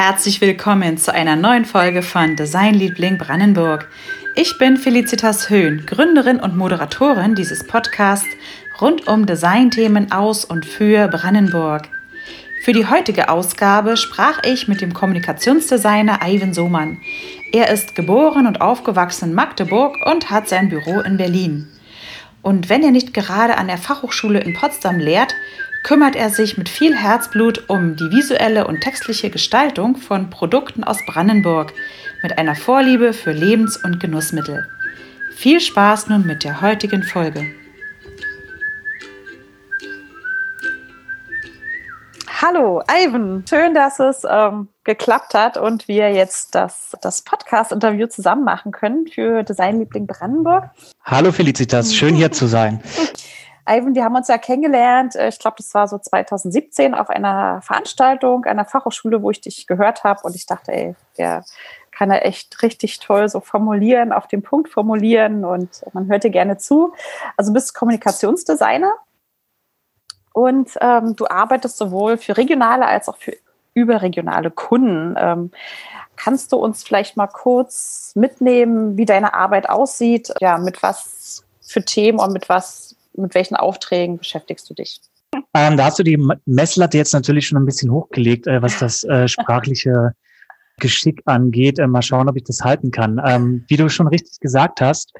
Herzlich willkommen zu einer neuen Folge von Designliebling Brandenburg. Ich bin Felicitas Höhn, Gründerin und Moderatorin dieses Podcasts rund um Designthemen aus und für Brandenburg. Für die heutige Ausgabe sprach ich mit dem Kommunikationsdesigner Ivan Sohmann. Er ist geboren und aufgewachsen in Magdeburg und hat sein Büro in Berlin. Und wenn er nicht gerade an der Fachhochschule in Potsdam lehrt, kümmert er sich mit viel Herzblut um die visuelle und textliche Gestaltung von Produkten aus Brandenburg mit einer Vorliebe für Lebens- und Genussmittel. Viel Spaß nun mit der heutigen Folge. Hallo, Ivan. Schön, dass es ähm, geklappt hat und wir jetzt das, das Podcast-Interview zusammen machen können für Designliebling Brandenburg. Hallo Felicitas, schön hier zu sein. Ivan, wir haben uns ja kennengelernt, äh, ich glaube, das war so 2017 auf einer Veranstaltung einer Fachhochschule, wo ich dich gehört habe und ich dachte, ey, der kann er echt richtig toll so formulieren, auf den Punkt formulieren und man hört dir gerne zu. Also du bist Kommunikationsdesigner und ähm, du arbeitest sowohl für regionale als auch für überregionale Kunden. Ähm, kannst du uns vielleicht mal kurz mitnehmen, wie deine Arbeit aussieht? Ja, mit was für Themen und mit was mit welchen Aufträgen beschäftigst du dich? Ähm, da hast du die Messlatte jetzt natürlich schon ein bisschen hochgelegt, äh, was das äh, sprachliche Geschick angeht. Äh, mal schauen, ob ich das halten kann. Ähm, wie du schon richtig gesagt hast,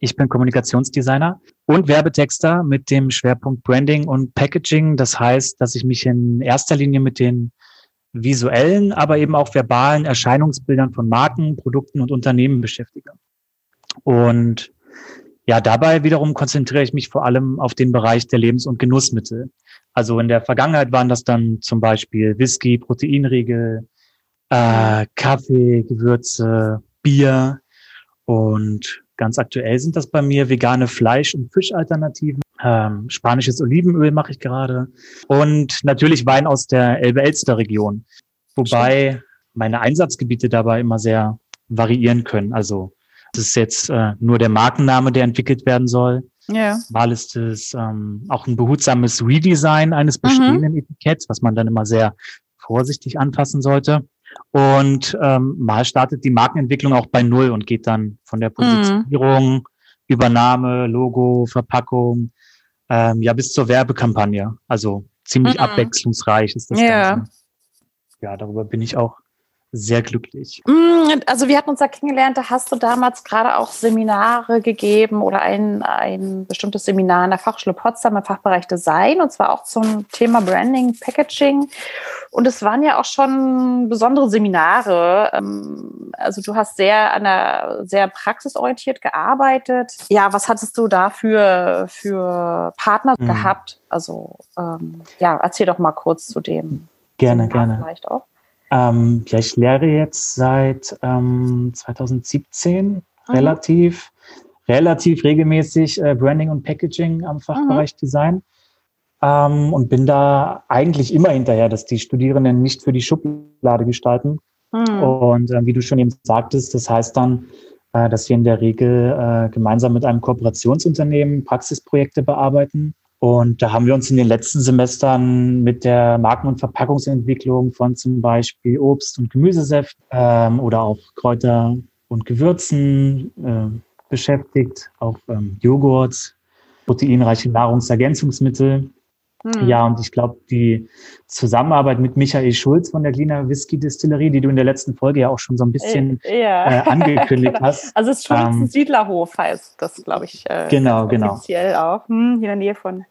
ich bin Kommunikationsdesigner und Werbetexter mit dem Schwerpunkt Branding und Packaging. Das heißt, dass ich mich in erster Linie mit den visuellen, aber eben auch verbalen Erscheinungsbildern von Marken, Produkten und Unternehmen beschäftige. Und ja, dabei wiederum konzentriere ich mich vor allem auf den Bereich der Lebens- und Genussmittel. Also in der Vergangenheit waren das dann zum Beispiel Whisky, Proteinriegel, äh, Kaffee, Gewürze, Bier und ganz aktuell sind das bei mir vegane Fleisch- und Fischalternativen. Ähm, spanisches Olivenöl mache ich gerade und natürlich Wein aus der Elbe-Elster-Region, wobei meine Einsatzgebiete dabei immer sehr variieren können. Also das ist jetzt äh, nur der Markenname, der entwickelt werden soll. Ja. Mal ist es ähm, auch ein behutsames Redesign eines mhm. bestehenden mhm. Etiketts, was man dann immer sehr vorsichtig anfassen sollte. Und ähm, mal startet die Markenentwicklung auch bei Null und geht dann von der Positionierung, mhm. Übernahme, Logo, Verpackung, ähm, ja bis zur Werbekampagne. Also ziemlich mhm. abwechslungsreich ist das ja. Ganze. Ja, darüber bin ich auch sehr glücklich. Mm, also wir hatten uns ja kennengelernt, da hast du damals gerade auch Seminare gegeben oder ein, ein bestimmtes Seminar in der Fachschule Potsdam im Fachbereich Design und zwar auch zum Thema Branding, Packaging. Und es waren ja auch schon besondere Seminare. Ähm, also du hast sehr an der, sehr praxisorientiert gearbeitet. Ja, was hattest du da für, für Partner mhm. gehabt? Also ähm, ja, erzähl doch mal kurz zu dem. Gerne, Seminar gerne. Vielleicht auch. Ähm, ja, ich lehre jetzt seit ähm, 2017 mhm. relativ, relativ regelmäßig äh, Branding und Packaging am Fachbereich mhm. Design ähm, und bin da eigentlich immer hinterher, dass die Studierenden nicht für die Schublade gestalten. Mhm. Und äh, wie du schon eben sagtest, das heißt dann, äh, dass wir in der Regel äh, gemeinsam mit einem Kooperationsunternehmen Praxisprojekte bearbeiten und da haben wir uns in den letzten Semestern mit der Marken- und Verpackungsentwicklung von zum Beispiel Obst- und Gemüsesäft ähm, oder auch Kräuter und Gewürzen äh, beschäftigt, auch ähm, Joghurt, proteinreiche Nahrungsergänzungsmittel. Hm. Ja, und ich glaube, die Zusammenarbeit mit Michael Schulz von der Glina Whisky Distillerie, die du in der letzten Folge ja auch schon so ein bisschen äh, ja. äh, angekündigt genau. hast. Also es ist Schulz ähm, Siedlerhof heißt das, glaube ich. Äh, genau, genau. Offiziell auch. Hm, hier in der Nähe von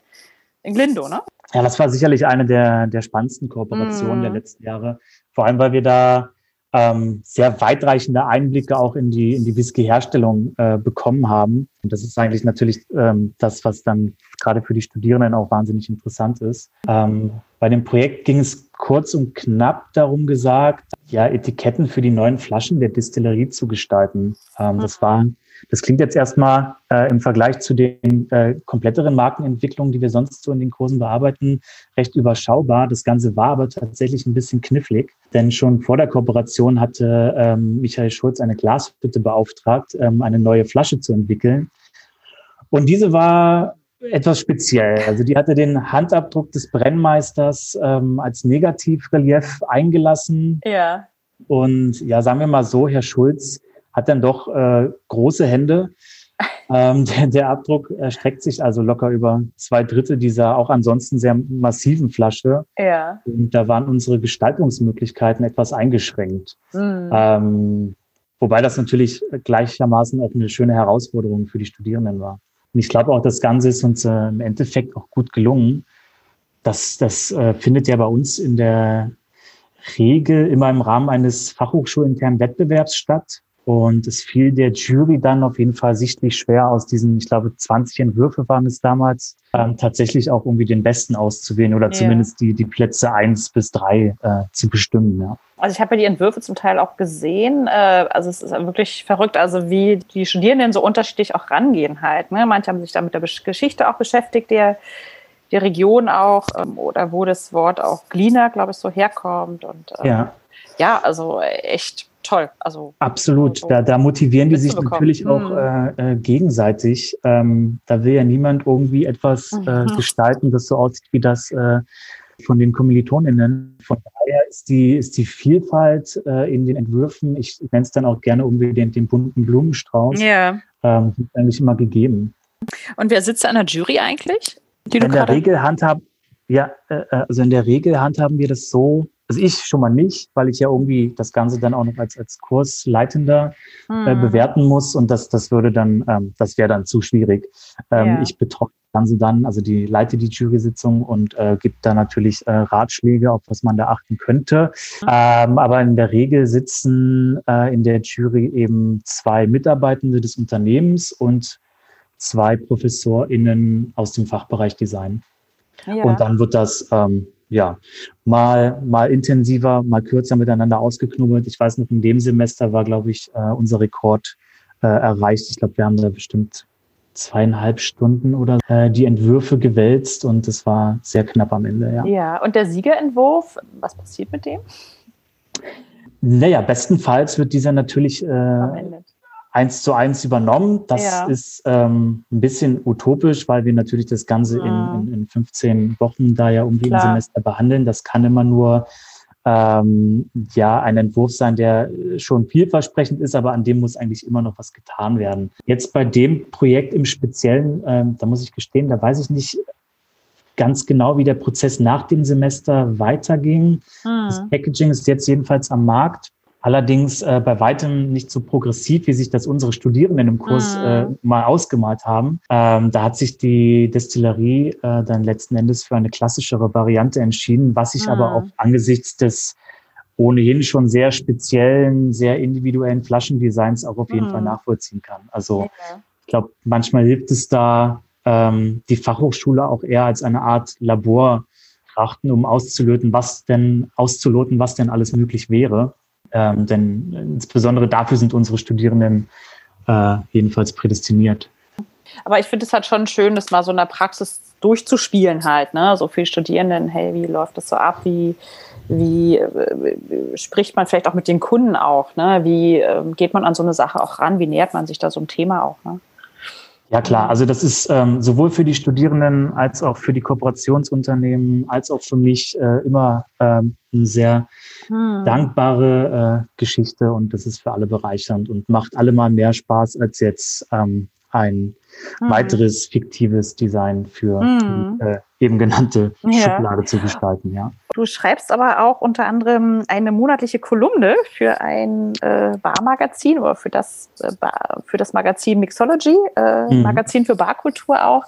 in Glindo, ne? Ja, das war sicherlich eine der, der spannendsten Kooperationen mm. der letzten Jahre. Vor allem, weil wir da ähm, sehr weitreichende Einblicke auch in die, in die Whisky-Herstellung äh, bekommen haben. Und das ist eigentlich natürlich ähm, das, was dann gerade für die Studierenden auch wahnsinnig interessant ist. Ähm, bei dem Projekt ging es kurz und knapp darum gesagt, ja, Etiketten für die neuen Flaschen der Distillerie zu gestalten. Ähm, das war das klingt jetzt erstmal äh, im Vergleich zu den äh, kompletteren Markenentwicklungen, die wir sonst so in den Kursen bearbeiten, recht überschaubar. Das Ganze war aber tatsächlich ein bisschen knifflig, denn schon vor der Kooperation hatte ähm, Michael Schulz eine Glashütte beauftragt, ähm, eine neue Flasche zu entwickeln. Und diese war etwas speziell. Also die hatte den Handabdruck des Brennmeisters ähm, als Negativrelief eingelassen. Ja. Und ja, sagen wir mal so, Herr Schulz hat dann doch äh, große Hände. Ähm, der, der Abdruck erstreckt sich also locker über zwei Drittel dieser auch ansonsten sehr massiven Flasche. Ja. Und da waren unsere Gestaltungsmöglichkeiten etwas eingeschränkt. Mhm. Ähm, wobei das natürlich gleichermaßen auch eine schöne Herausforderung für die Studierenden war. Und ich glaube auch, das Ganze ist uns äh, im Endeffekt auch gut gelungen. Das, das äh, findet ja bei uns in der Regel immer im Rahmen eines fachhochschulinternen Wettbewerbs statt. Und es fiel der Jury dann auf jeden Fall sichtlich schwer, aus diesen, ich glaube, 20 Entwürfe waren es damals, ähm, tatsächlich auch irgendwie den besten auszuwählen oder Ja. zumindest die, die Plätze eins bis drei äh, zu bestimmen. Ja. Also ich habe ja die Entwürfe zum Teil auch gesehen. Äh, also es ist wirklich verrückt, also wie die Studierenden so unterschiedlich auch rangehen halt. Ne? Manche haben sich da mit der Geschichte auch beschäftigt, der, der Region auch, ähm, oder wo das Wort auch Glina, glaube ich, so herkommt. Und ähm, ja. ja, also echt toll. Also Absolut, da, da motivieren die sich natürlich auch Mhm. äh, äh, gegenseitig. Ähm, da will ja niemand irgendwie etwas äh, Mhm. gestalten, das so aussieht wie das äh, von den Kommilitoninnen. Von daher ist die, ist die Vielfalt äh, in den Entwürfen, ich nenne es dann auch gerne irgendwie den, den bunten Blumenstrauß, ja. ähm, eigentlich immer gegeben. Und wer sitzt da in der Jury eigentlich? Die du In der Regel handhaben, ja, äh, also in der Regel handhaben wir das so, also ich schon mal nicht, weil ich ja irgendwie das Ganze dann auch noch als, als Kursleitender äh, Hm. bewerten muss und das, das würde dann, ähm, das wäre dann zu schwierig. Ähm, Ja. Ich betreue das Ganze dann, also die leite die Jury-Sitzung und äh, gibt da natürlich äh, Ratschläge, auf was man da achten könnte. Mhm. Ähm, aber in der Regel sitzen äh, in der Jury eben zwei Mitarbeitende des Unternehmens und zwei ProfessorInnen aus dem Fachbereich Design. Ja. Und dann wird das ähm, ja mal, mal intensiver, mal kürzer miteinander ausgeknubbelt. Ich weiß noch, in dem Semester war, glaube ich, äh, unser Rekord äh, erreicht. Ich glaube, wir haben da bestimmt zweieinhalb Stunden oder äh, die Entwürfe gewälzt und es war sehr knapp am Ende, ja. ja, und der Siegerentwurf, was passiert mit dem Naja, bestenfalls wird dieser natürlich am äh, Ende? Eins zu eins übernommen. Das Ja. ist ähm, ein bisschen utopisch, weil wir natürlich das Ganze in, Mhm. in, in 15 Wochen da ja um jeden. Semester behandeln. Das kann immer nur ähm, ja ein Entwurf sein, der schon vielversprechend ist, aber an dem muss eigentlich immer noch was getan werden. Jetzt bei dem Projekt im Speziellen, ähm, da muss ich gestehen, da weiß ich nicht ganz genau, wie der Prozess nach dem Semester weiterging. Das Hm. Packaging ist jetzt jedenfalls am Markt. Allerdings äh, bei weitem nicht so progressiv, wie sich das unsere Studierenden im Kurs Mhm. äh, mal ausgemalt haben. Ähm, da hat sich die Destillerie äh, dann letzten Endes für eine klassischere Variante entschieden, was ich Mhm. aber auch angesichts des ohnehin schon sehr speziellen, sehr individuellen Flaschendesigns auch auf jeden Mhm. Fall nachvollziehen kann. Also Ja. ich glaube, manchmal hilft es da, ähm, die Fachhochschule auch eher als eine Art Labor betrachten, um auszuloten, was denn auszuloten, was denn alles möglich wäre. Ähm, denn insbesondere dafür sind unsere Studierenden äh, jedenfalls prädestiniert. Aber ich finde es halt schon schön, das mal so in der Praxis durchzuspielen halt, ne? So viele Studierenden, hey, wie läuft das so ab? Wie, wie äh, spricht man vielleicht auch mit den Kunden auch, ne? Wie ähm, geht man an so eine Sache auch ran? Wie nähert man sich da so einem Thema auch, ne? Ja klar, also das ist ähm, sowohl für die Studierenden als auch für die Kooperationsunternehmen als auch für mich äh, immer ähm, eine sehr Hm. dankbare äh, Geschichte und das ist für alle bereichernd und macht alle mal mehr Spaß als jetzt ähm, ein Hm. weiteres fiktives Design für Mhm. die, äh, eben genannte Ja. Schublade zu gestalten, ja. Du schreibst aber auch unter anderem eine monatliche Kolumne für ein äh, Barmagazin oder für das, äh, Bar, für das Magazin Mixology, äh, Mhm. Magazin für Barkultur auch.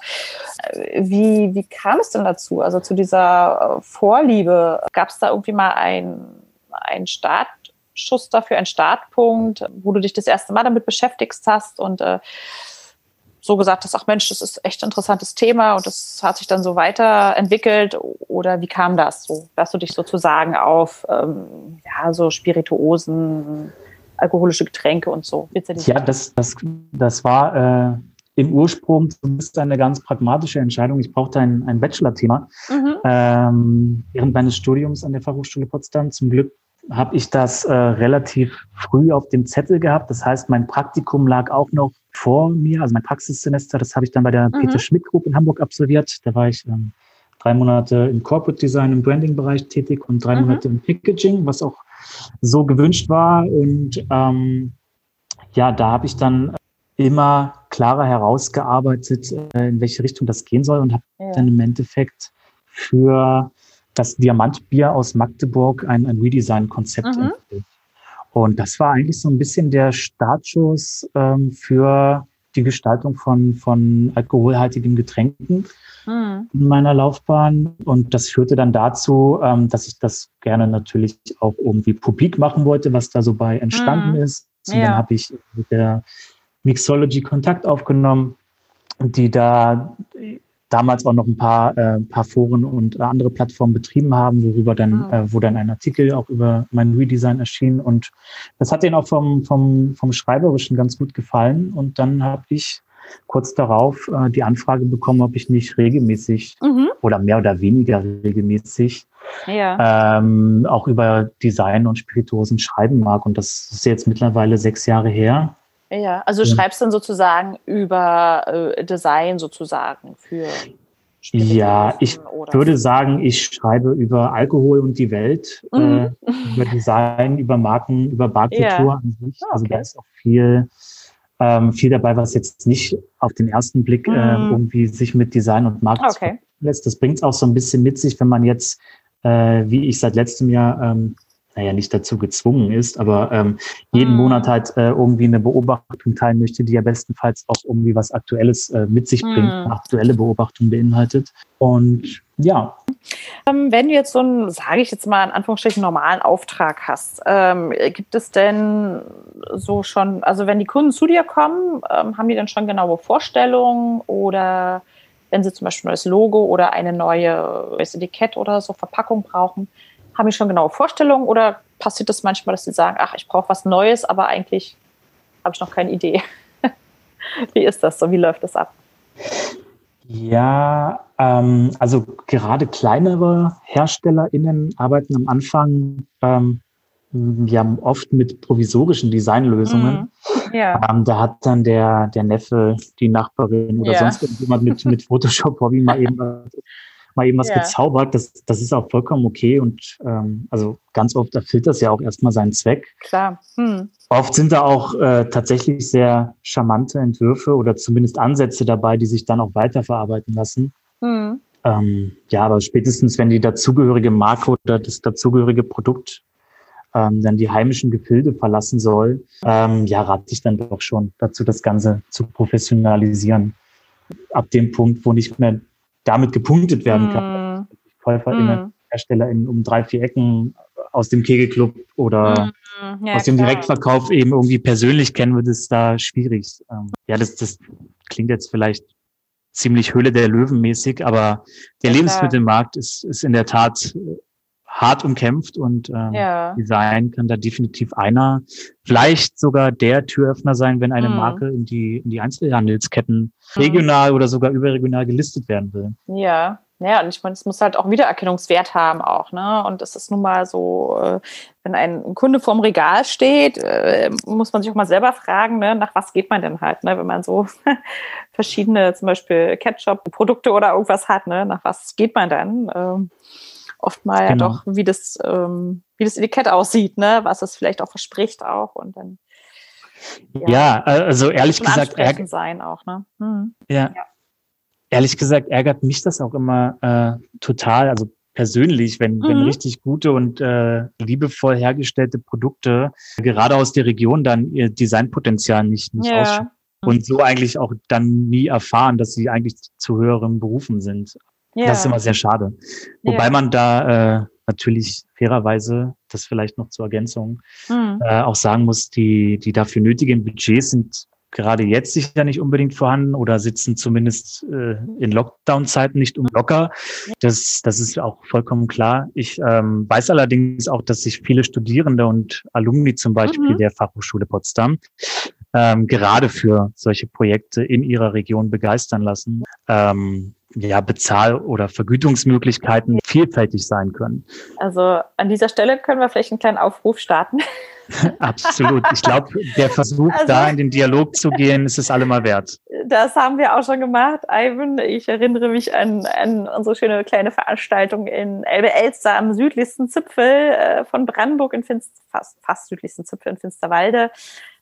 Äh, Wie, wie kam es denn dazu? Also zu dieser äh, Vorliebe? Gab es da irgendwie mal ein, ein Startschuss dafür, einen Startpunkt, wo du dich das erste Mal damit beschäftigst hast und äh, so gesagt hast, ach Mensch, das ist echt ein interessantes Thema und das hat sich dann so weiterentwickelt oder wie kam das so, dass du dich sozusagen auf ähm, ja, so Spirituosen, alkoholische Getränke und so Ja, das, das, das war äh, im Ursprung zumindest eine ganz pragmatische Entscheidung. Ich brauchte ein, ein Bachelor-Thema Mhm. ähm, während meines Studiums an der Fachhochschule Potsdam. Zum Glück habe ich das äh, relativ früh auf dem Zettel gehabt. Das heißt, mein Praktikum lag auch noch vor mir, also mein Praxissemester, das habe ich dann bei der mhm. Peter Schmidt Group in Hamburg absolviert. Da war ich ähm, drei Monate im Corporate Design im Branding-Bereich tätig und drei mhm. Monate im Packaging, was auch so gewünscht war. Und ähm, ja, da habe ich dann immer klarer herausgearbeitet, äh, in welche Richtung das gehen soll und habe ja. dann im Endeffekt für das Diamantbier aus Magdeburg ein, ein Redesign-Konzept mhm. entwickelt. Und das war eigentlich so ein bisschen der Startschuss ähm, für die Gestaltung von, von alkoholhaltigen Getränken mhm. in meiner Laufbahn. Und das führte dann dazu, ähm, dass ich das gerne natürlich auch irgendwie publik machen wollte, was da so bei entstanden mhm. ist. Und ja. dann habe ich mit der Mixology Kontakt aufgenommen, die da damals auch noch ein paar, äh, paar Foren und äh, andere Plattformen betrieben haben, worüber dann, ah. äh, wo dann ein Artikel auch über mein Redesign erschien. Und das hat denen auch vom, vom, vom Schreiberischen ganz gut gefallen. Und dann habe ich kurz darauf äh, die Anfrage bekommen, ob ich nicht regelmäßig mhm. oder mehr oder weniger regelmäßig ja. ähm, auch über Design und Spirituosen schreiben mag. Und das ist jetzt mittlerweile sechs Jahre her. Ja, also ja. schreibst dann sozusagen über äh, Design sozusagen für. Ja, ich würde sagen, ich schreibe über Alkohol und die Welt, äh, mhm. äh, über Design, über Marken, über Barkultur ja. an sich. Ah, also okay. da ist auch viel, ähm, viel dabei, was jetzt nicht auf den ersten Blick äh, mhm. äh, irgendwie sich mit Design und Marken okay. lässt. Das bringt es auch so ein bisschen mit sich, wenn man jetzt, äh, wie ich seit letztem Jahr ähm, naja, nicht dazu gezwungen ist, aber ähm, jeden mm. Monat halt äh, irgendwie eine Beobachtung teilen möchte, die ja bestenfalls auch irgendwie was Aktuelles äh, mit sich bringt, mm. eine aktuelle Beobachtung beinhaltet. Und ja. Ähm, wenn du jetzt so einen, sage ich jetzt mal in Anführungsstrichen, normalen Auftrag hast, ähm, gibt es denn so schon, also wenn die Kunden zu dir kommen, ähm, haben die dann schon genaue Vorstellungen oder wenn sie zum Beispiel ein neues Logo oder eine neue Etikett oder so Verpackung brauchen, haben die schon genaue Vorstellungen oder passiert das manchmal, dass sie sagen, ach, ich brauche was Neues, aber eigentlich habe ich noch keine Idee? wie ist das so? Wie läuft das ab? Ja, ähm, also gerade kleinere HerstellerInnen arbeiten am Anfang ähm, ja oft mit provisorischen Designlösungen. Mm, ja. ähm, da hat dann der, der Neffe, die Nachbarin oder ja. sonst irgendjemand mit, mit Photoshop-Hobby mal eben mal eben was ja. gezaubert. Das, das ist auch vollkommen okay. Und ähm, also ganz oft erfüllt das ja auch erstmal seinen Zweck. Klar. Hm. Oft sind da auch äh, tatsächlich sehr charmante Entwürfe oder zumindest Ansätze dabei, die sich dann auch weiterverarbeiten lassen. Hm. Ähm, ja, aber spätestens, wenn die dazugehörige Marke oder das dazugehörige Produkt ähm, dann die heimischen Gefilde verlassen soll, ähm, ja, rate ich dann doch schon dazu, das Ganze zu professionalisieren. Ab dem Punkt, wo nicht mehr damit gepunktet werden kann. Mm. KäuferInnen, mm. HerstellerInnen um drei, vier Ecken aus dem Kegelclub oder mm. ja, aus dem klar. Direktverkauf eben irgendwie persönlich kennen, wird es da schwierig. Ähm, ja, das, das klingt jetzt vielleicht ziemlich Höhle der Löwen mäßig, aber der ja, Lebensmittelmarkt ist, ist in der Tat hart umkämpft und ähm, ja. Design kann da definitiv einer, vielleicht sogar der Türöffner sein, wenn eine mhm. Marke in die, in die Einzelhandelsketten mhm. regional oder sogar überregional gelistet werden will. Ja, ja, und ich meine, es muss halt auch Wiedererkennungswert haben auch, ne? Und es ist nun mal so, äh, wenn ein Kunde vorm Regal steht, äh, muss man sich auch mal selber fragen, ne, nach was geht man denn halt, ne? Wenn man so verschiedene, zum Beispiel Ketchup-Produkte oder irgendwas hat, ne? Nach was geht man dann? Oft mal genau. ja doch, wie das, ähm, wie das Etikett aussieht, ne? was es vielleicht auch verspricht auch und dann. Ja, ja also ehrlich gesagt, ärgert sein auch, ne? Hm. Ja. ja. Ehrlich gesagt ärgert mich das auch immer äh, total, also persönlich, wenn, mhm. wenn richtig gute und äh, liebevoll hergestellte Produkte gerade aus der Region dann ihr Designpotenzial nicht, nicht ja. ausschöpfen und so eigentlich auch dann nie erfahren, dass sie eigentlich zu höheren Berufen sind. Ja. Das ist immer sehr schade. Wobei ja. man da äh, natürlich fairerweise, das vielleicht noch zur Ergänzung, mhm. äh, auch sagen muss, die, die dafür nötigen Budgets sind gerade jetzt sicher nicht unbedingt vorhanden oder sitzen zumindest äh, in Lockdown-Zeiten nicht um locker. Das, das ist auch vollkommen klar. Ich ähm, weiß allerdings auch, dass sich viele Studierende und Alumni zum Beispiel mhm. der Fachhochschule Potsdam ähm, gerade für solche Projekte in ihrer Region begeistern lassen. Ähm, ja, Bezahl- oder Vergütungsmöglichkeiten vielfältig sein können. Also an dieser Stelle können wir vielleicht einen kleinen Aufruf starten. Absolut. Ich glaube, der Versuch, also, da in den Dialog zu gehen, ist es allemal wert. Das haben wir auch schon gemacht, Ivan. Ich erinnere mich an, an unsere schöne kleine Veranstaltung in Elbe-Elster am südlichsten Zipfel äh, von Brandenburg in Finster, fast, fast südlichsten Zipfel in Finsterwalde.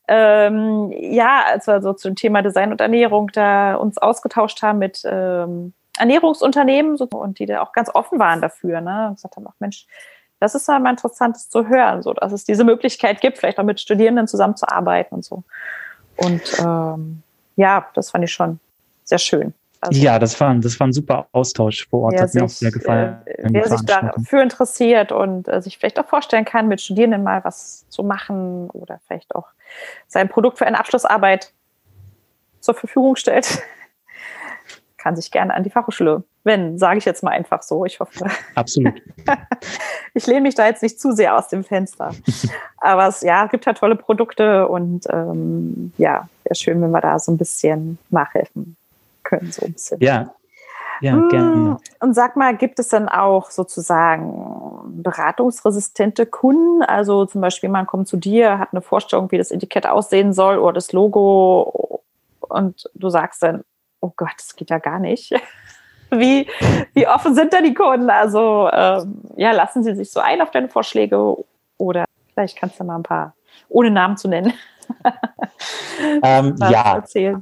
Ähm, ja, als wir so zum Thema Design und Ernährung da uns ausgetauscht haben mit ähm, Ernährungsunternehmen so, und die da auch ganz offen waren dafür, ne? Und gesagt haben, ach Mensch, das ist ja mal interessant zu hören, so dass es diese Möglichkeit gibt, vielleicht auch mit Studierenden zusammenzuarbeiten und so. Und ähm, ja, das fand ich schon sehr schön. Also, ja, das war, das war ein super Austausch vor Ort, hat mir auch sehr gefallen. Äh, wer sich dafür interessiert und äh, sich vielleicht auch vorstellen kann, mit Studierenden mal was zu machen oder vielleicht auch sein Produkt für eine Abschlussarbeit zur Verfügung stellt, kann sich gerne an die Fachhochschule wenden, sage ich jetzt mal einfach so. Ich hoffe. Absolut. ich lehne mich da jetzt nicht zu sehr aus dem Fenster. Aber es ja, gibt halt tolle Produkte und ähm, ja, wäre schön, wenn wir da so ein bisschen nachhelfen können. So ein bisschen. Ja. Ja, hm, gerne. Und sag mal, gibt es dann auch sozusagen beratungsresistente Kunden? Also zum Beispiel, man kommt zu dir, hat eine Vorstellung, wie das Etikett aussehen soll oder das Logo und du sagst dann, oh Gott, das geht ja gar nicht. Wie, wie offen sind da die Kunden? Also ähm, ja, lassen sie sich so ein auf deine Vorschläge oder vielleicht kannst du mal ein paar, ohne Namen zu nennen. ähm, ja, erzählen.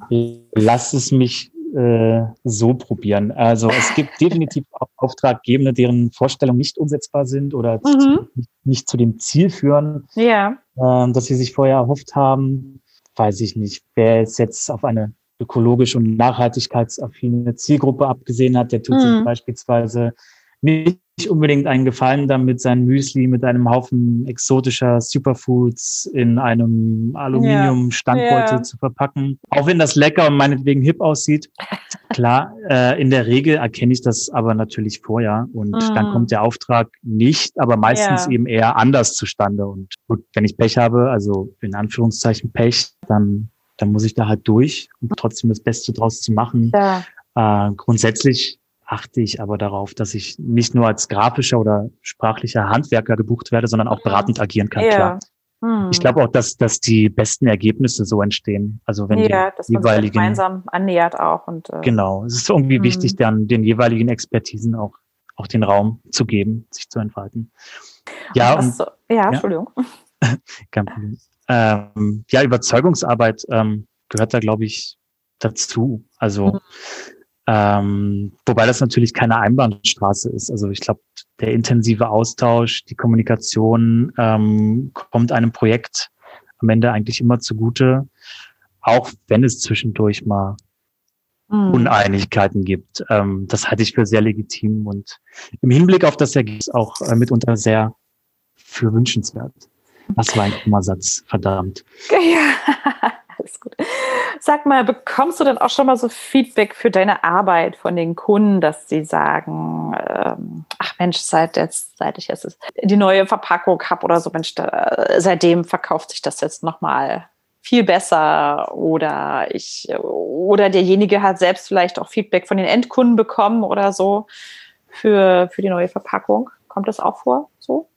lass es mich äh, so probieren. Also es gibt definitiv auch Auftraggebende, deren Vorstellungen nicht umsetzbar sind oder mhm. nicht, nicht, zu dem Ziel führen, ja. äh, dass sie sich vorher erhofft haben. Weiß ich nicht. Wer ist jetzt auf eine ökologisch und nachhaltigkeitsaffine Zielgruppe abgesehen hat, der tut mhm. sich beispielsweise nicht unbedingt einen Gefallen damit, sein Müsli mit einem Haufen exotischer Superfoods in einem Aluminium-Standbeutel ja. zu verpacken. Auch wenn das lecker und meinetwegen hip aussieht. Klar, äh, in der Regel erkenne ich das aber natürlich vorher und mhm. dann kommt der Auftrag nicht, aber meistens ja. eben eher anders zustande. Und gut, wenn ich Pech habe, also in Anführungszeichen Pech, dann dann muss ich da halt durch, um trotzdem das Beste draus zu machen. Ja. Äh, grundsätzlich achte ich aber darauf, dass ich nicht nur als grafischer oder sprachlicher Handwerker gebucht werde, sondern auch beratend agieren kann, ja. klar. Hm. Ich glaube auch, dass, dass die besten Ergebnisse so entstehen. Also wenn ja, die jeweiligen, gemeinsam annähert auch und äh, genau, es ist irgendwie hm. wichtig, dann den jeweiligen Expertisen auch auch den Raum zu geben, sich zu entfalten. Ja, und, so, ja, ja, Entschuldigung. Kein Problem ähm, ja, Überzeugungsarbeit ähm, gehört da, glaube ich, dazu. Also, mhm. ähm, wobei das natürlich keine Einbahnstraße ist. Also ich glaube, der intensive Austausch, die Kommunikation ähm, kommt einem Projekt am Ende eigentlich immer zugute, auch wenn es zwischendurch mal mhm. Uneinigkeiten gibt. Ähm, das halte ich für sehr legitim und im Hinblick auf das Ergebnis auch äh, mitunter sehr für wünschenswert. Das war ein Kommasatz, verdammt. Ja, alles gut. Sag mal, bekommst du denn auch schon mal so Feedback für deine Arbeit von den Kunden, dass sie sagen, ähm, ach Mensch, seit jetzt, seit ich jetzt die neue Verpackung habe oder so, Mensch, da, seitdem verkauft sich das jetzt nochmal viel besser oder ich oder derjenige hat selbst vielleicht auch Feedback von den Endkunden bekommen oder so für, für die neue Verpackung. Kommt das auch vor so?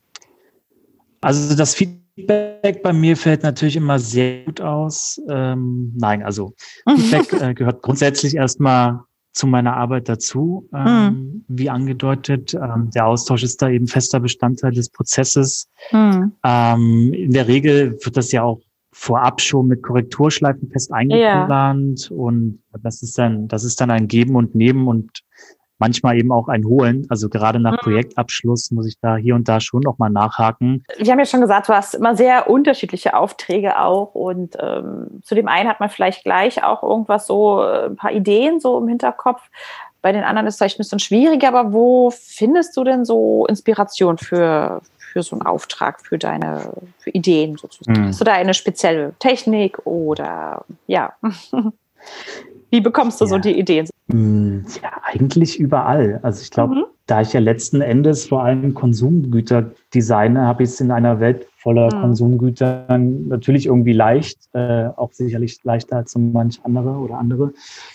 Also das Feedback Feedback bei mir fällt natürlich immer sehr gut aus. Ähm, nein, also Feedback äh, gehört grundsätzlich erstmal zu meiner Arbeit dazu, ähm, mhm. wie angedeutet. Ähm, der Austausch ist da eben fester Bestandteil des Prozesses. Mhm. Ähm, in der Regel wird das ja auch vorab schon mit Korrekturschleifen fest eingeplant ja. und das ist dann, das ist dann ein Geben und Nehmen und manchmal eben auch ein Holen. Also gerade nach mhm. Projektabschluss muss ich da hier und da schon nochmal nachhaken. Wir haben ja schon gesagt, du hast immer sehr unterschiedliche Aufträge auch und ähm, zu dem einen hat man vielleicht gleich auch irgendwas so, äh, ein paar Ideen so im Hinterkopf. Bei den anderen ist es vielleicht ein bisschen schwieriger, aber wo findest du denn so Inspiration für, für so einen Auftrag, für deine für Ideen sozusagen? Mhm. Hast du da eine spezielle Technik oder ja? Wie bekommst du ja. so die Ideen? Mm, ja, eigentlich überall. Also ich glaube, mhm. da ich ja letzten Endes vor allem Konsumgüter designe, habe ich es in einer Welt voller mhm. Konsumgütern natürlich irgendwie leicht, äh, auch sicherlich leichter als so manch andere oder andere.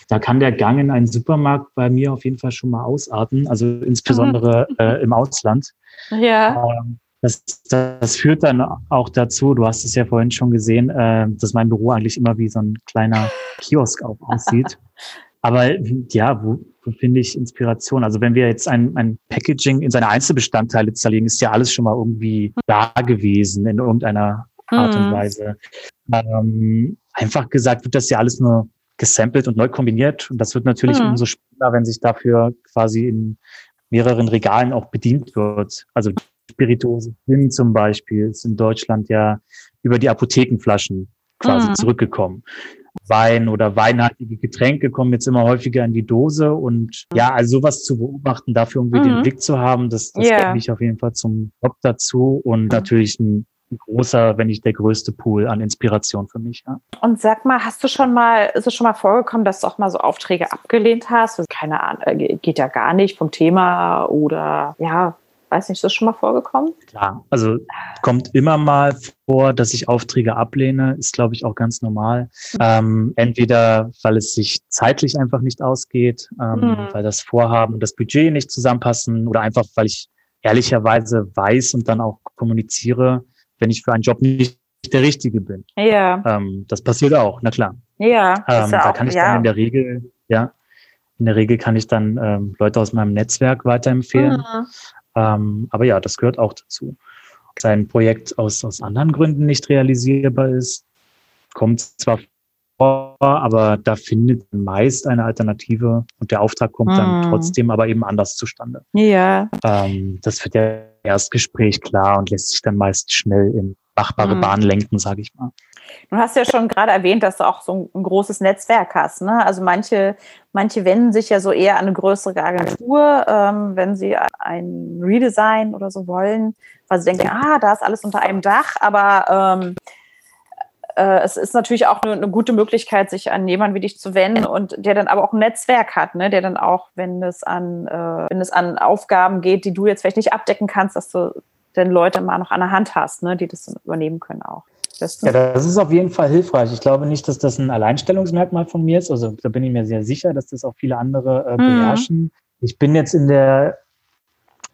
Da kann der Gang in einen Supermarkt bei mir auf jeden Fall schon mal ausarten, also insbesondere mhm. äh, im Ausland. Ja. Ähm, das, das führt dann auch dazu, du hast es ja vorhin schon gesehen, äh, dass mein Büro eigentlich immer wie so ein kleiner Kiosk auch aussieht. Aber ja, wo, wo finde ich Inspiration? Also wenn wir jetzt ein, ein Packaging in seine Einzelbestandteile zerlegen, ist ja alles schon mal irgendwie da gewesen in irgendeiner Art und mhm. Weise. Ähm, einfach gesagt wird das ja alles nur gesampelt und neu kombiniert. Und das wird natürlich mhm. umso spannender, wenn sich dafür quasi in mehreren Regalen auch bedient wird. Also Spirituose Gin zum Beispiel ist in Deutschland ja über die Apothekenflaschen quasi mhm. zurückgekommen. Wein oder weinhaltige Getränke kommen jetzt immer häufiger in die Dose und ja, also sowas zu beobachten, dafür irgendwie mhm. den Blick zu haben, das, das yeah. mich auf jeden Fall zum Job dazu und mhm. natürlich ein, großer, wenn nicht der größte Pool an Inspiration für mich. Ja. Und sag mal, hast du schon mal, ist es schon mal vorgekommen, dass du auch mal so Aufträge abgelehnt hast? Keine Ahnung, äh, geht ja gar nicht vom Thema oder ja, Weiß nicht, ist das schon mal vorgekommen? Klar, also kommt immer mal vor, dass ich Aufträge ablehne, ist, glaube ich, auch ganz normal. Mhm. Ähm, entweder, weil es sich zeitlich einfach nicht ausgeht, ähm, mhm. weil das Vorhaben und das Budget nicht zusammenpassen oder einfach, weil ich ehrlicherweise weiß und dann auch kommuniziere, wenn ich für einen Job nicht der Richtige bin. Ja. Ähm, das passiert auch, na klar. Ja. Ähm, da kann ich ja. dann in der Regel, ja, in der Regel kann ich dann ähm, Leute aus meinem Netzwerk weiterempfehlen. Mhm. Ähm, aber ja, das gehört auch dazu. Sein Projekt aus, aus anderen Gründen nicht realisierbar ist, kommt zwar vor, aber da findet meist eine Alternative und der Auftrag kommt mhm. dann trotzdem aber eben anders zustande. Ja. Ähm, das wird ja Erstgespräch klar und lässt sich dann meist schnell in machbare mhm. Bahn lenken, sage ich mal. Du hast ja schon gerade erwähnt, dass du auch so ein, großes Netzwerk hast. Ne? Also manche, manche wenden sich ja so eher an eine größere Agentur, ähm, wenn sie ein Redesign oder so wollen, weil sie denken, ah, da ist alles unter einem Dach. Aber ähm, äh, es ist natürlich auch eine, eine, gute Möglichkeit, sich an jemanden wie dich zu wenden und der dann aber auch ein Netzwerk hat, ne? der dann auch, wenn es an, äh, wenn es an Aufgaben geht, die du jetzt vielleicht nicht abdecken kannst, dass du denn Leute mal noch an der Hand hast, ne? die das übernehmen können auch. Ja, das ist auf jeden Fall hilfreich. Ich glaube nicht, dass das ein Alleinstellungsmerkmal von mir ist. Also da bin ich mir sehr sicher, dass das auch viele andere äh, mhm. beherrschen. Mhm. Ich bin jetzt in der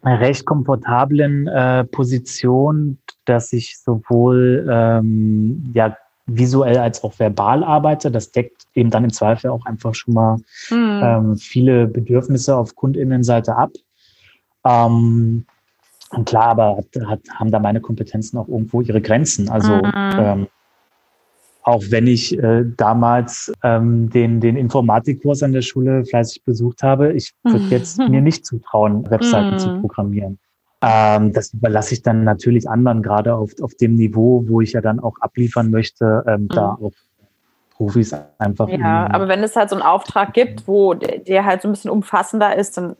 recht komfortablen äh, Position, dass ich sowohl ähm, ja, visuell als auch verbal arbeite. Das deckt eben dann im Zweifel auch einfach schon mal mhm. ähm, viele Bedürfnisse auf Kundinnenseite ab. Ähm, und klar, aber hat, hat, haben da meine Kompetenzen auch irgendwo ihre Grenzen. Also mhm. ähm, auch wenn ich äh, damals ähm, den, den Informatikkurs an der Schule fleißig besucht habe, ich würde jetzt mir nicht zutrauen, Webseiten mhm. zu programmieren. Ähm, das überlasse ich dann natürlich anderen, gerade auf, auf dem Niveau, wo ich ja dann auch abliefern möchte, ähm, mhm. da auch Profis einfach. Ja, aber wenn es halt so einen Auftrag gibt, wo der, der halt so ein bisschen umfassender ist, dann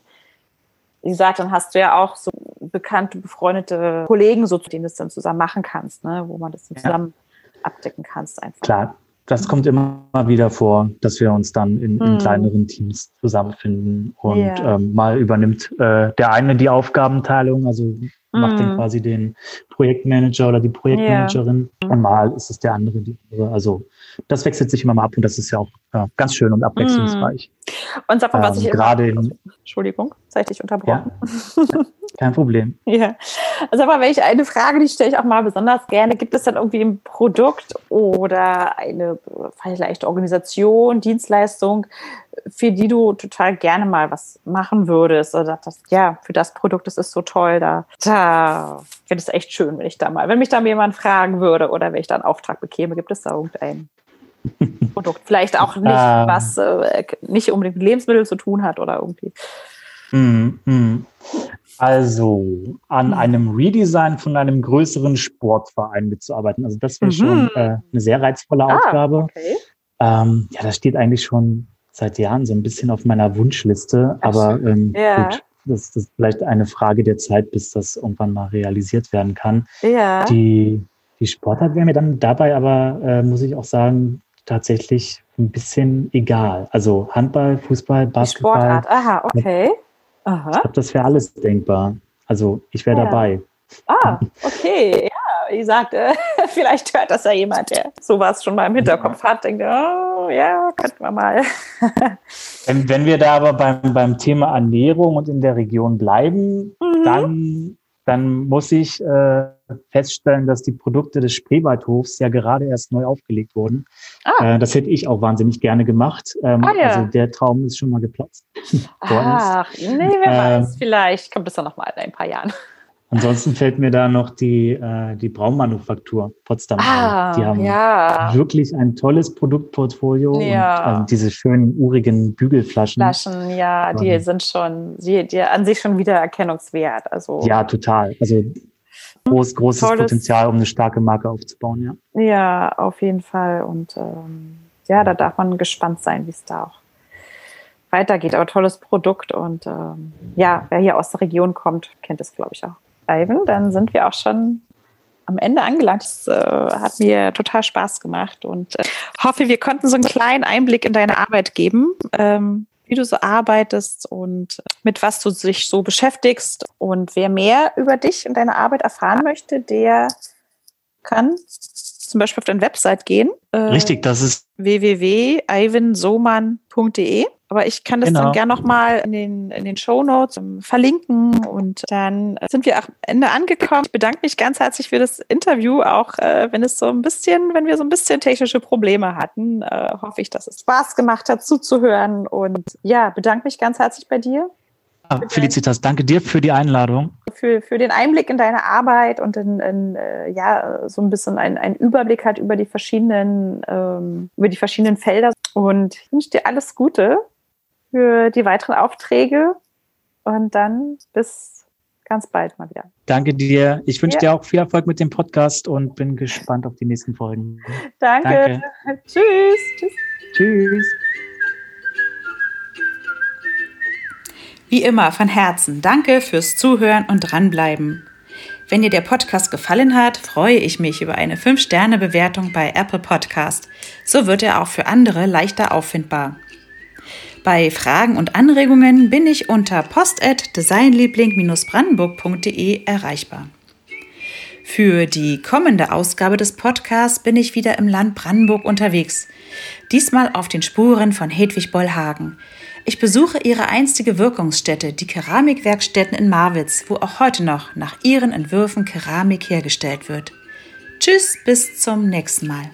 wie gesagt, dann hast du ja auch so bekannte, befreundete Kollegen, so, denen du das dann zusammen machen kannst, ne? wo man das dann zusammen ja. abdecken kannst. Einfach. Klar, das kommt immer wieder vor, dass wir uns dann in, in hm. kleineren Teams zusammenfinden und ja. ähm, mal übernimmt äh, der eine die Aufgabenteilung, also macht hm. den quasi den Projektmanager oder die Projektmanagerin ja. und mal ist es der andere die andere. Also das wechselt sich immer mal ab und das ist ja auch ja, ganz schön und abwechslungsreich. Mm. Und sag mal, was ähm, ich gerade in, Entschuldigung, sei ich unterbrochen. Ja, kein Problem. ja. Also aber wenn ich eine Frage, die stelle ich auch mal besonders gerne, gibt es dann irgendwie ein Produkt oder eine vielleicht Organisation, Dienstleistung, für die du total gerne mal was machen würdest oder das, ja, für das Produkt, das ist so toll, da, da finde ich es echt schön, wenn ich da mal, wenn mich da jemand fragen würde oder wenn ich da einen Auftrag bekäme, gibt es da irgendein Produkt. Vielleicht auch nicht, ähm. was äh, nicht unbedingt mit Lebensmitteln zu tun hat oder irgendwie. Mm, mm. Also an mhm. einem Redesign von einem größeren Sportverein mitzuarbeiten. Also das wäre mhm. schon äh, eine sehr reizvolle ah, Aufgabe. Okay. Ähm, ja, das steht eigentlich schon seit Jahren so ein bisschen auf meiner Wunschliste. Aber ähm, ja. gut, das, ist vielleicht eine Frage der Zeit, bis das irgendwann mal realisiert werden kann. Ja. Die, die Sportart wäre mir dann dabei aber, äh, muss ich auch sagen, tatsächlich ein bisschen egal. Also Handball, Fußball, Basketball. Sportart, aha, okay. Aha. Ich glaube, das wäre alles denkbar. Also ich wäre ja. dabei. Ah, okay. Ja, wie gesagt, äh, vielleicht hört das ja jemand, der sowas schon mal im Hinterkopf hat, denkt, oh ja, könnten wir mal. wenn, wenn wir da aber beim, beim Thema Ernährung und in der Region bleiben, mhm. dann dann muss ich äh, feststellen, dass die Produkte des Spreewaldhofs ja gerade erst neu aufgelegt wurden. Ah. Äh, das hätte ich auch wahnsinnig gerne gemacht. Ähm, ah, ja. Also der Traum ist schon mal geplatzt. Ach, nee, wer ähm, weiß, vielleicht kommt es ja noch mal in ein paar Jahren. Ansonsten fällt mir da noch die, äh, die Braummanufaktur Potsdam ah, ein. Die haben ja. wirklich ein tolles Produktportfolio ja. und also diese schönen urigen Bügelflaschen. Flaschen, ja, die sind schon, die, die an sich schon wiedererkennungswert. Also ja, total. Also groß, großes tolles, Potenzial, um eine starke Marke aufzubauen, ja. Ja, auf jeden Fall. Und ähm, ja, da darf man gespannt sein, wie es da auch weitergeht. Aber tolles Produkt und ähm, ja, wer hier aus der Region kommt, kennt es, glaube ich, auch. Ivan, dann sind wir auch schon am Ende angelangt. Es äh, hat mir total Spaß gemacht und äh, hoffe, wir konnten so einen kleinen Einblick in deine Arbeit geben, ähm, wie du so arbeitest und mit was du dich so beschäftigst. Und wer mehr über dich und deine Arbeit erfahren möchte, der kann zum Beispiel auf deine Website gehen. Äh, Richtig, das ist www.ivansoman.de. Aber ich kann das genau. dann gerne nochmal in den, in den Show Notes verlinken und dann sind wir am Ende angekommen. Ich bedanke mich ganz herzlich für das Interview, auch äh, wenn es so ein bisschen, wenn wir so ein bisschen technische Probleme hatten, äh, hoffe ich, dass es Spaß gemacht hat zuzuhören und ja, bedanke mich ganz herzlich bei dir. Ah, Felicitas, danke dir für die Einladung. Für, für den Einblick in deine Arbeit und in, in äh, ja, so ein bisschen einen Überblick halt über die verschiedenen, ähm, über die verschiedenen Felder. Und ich wünsche dir alles Gute für die weiteren Aufträge und dann bis ganz bald mal wieder. Danke dir. Ich wünsche ja. dir auch viel Erfolg mit dem Podcast und bin gespannt auf die nächsten Folgen. Danke. Danke. Tschüss. Tschüss. Tschüss. Wie immer von Herzen danke fürs Zuhören und dranbleiben. Wenn dir der Podcast gefallen hat, freue ich mich über eine 5-Sterne-Bewertung bei Apple Podcast. So wird er auch für andere leichter auffindbar. Bei Fragen und Anregungen bin ich unter post@designliebling-brandenburg.de erreichbar. Für die kommende Ausgabe des Podcasts bin ich wieder im Land Brandenburg unterwegs. Diesmal auf den Spuren von Hedwig Bollhagen. Ich besuche ihre einstige Wirkungsstätte, die Keramikwerkstätten in Marwitz, wo auch heute noch nach ihren Entwürfen Keramik hergestellt wird. Tschüss, bis zum nächsten Mal.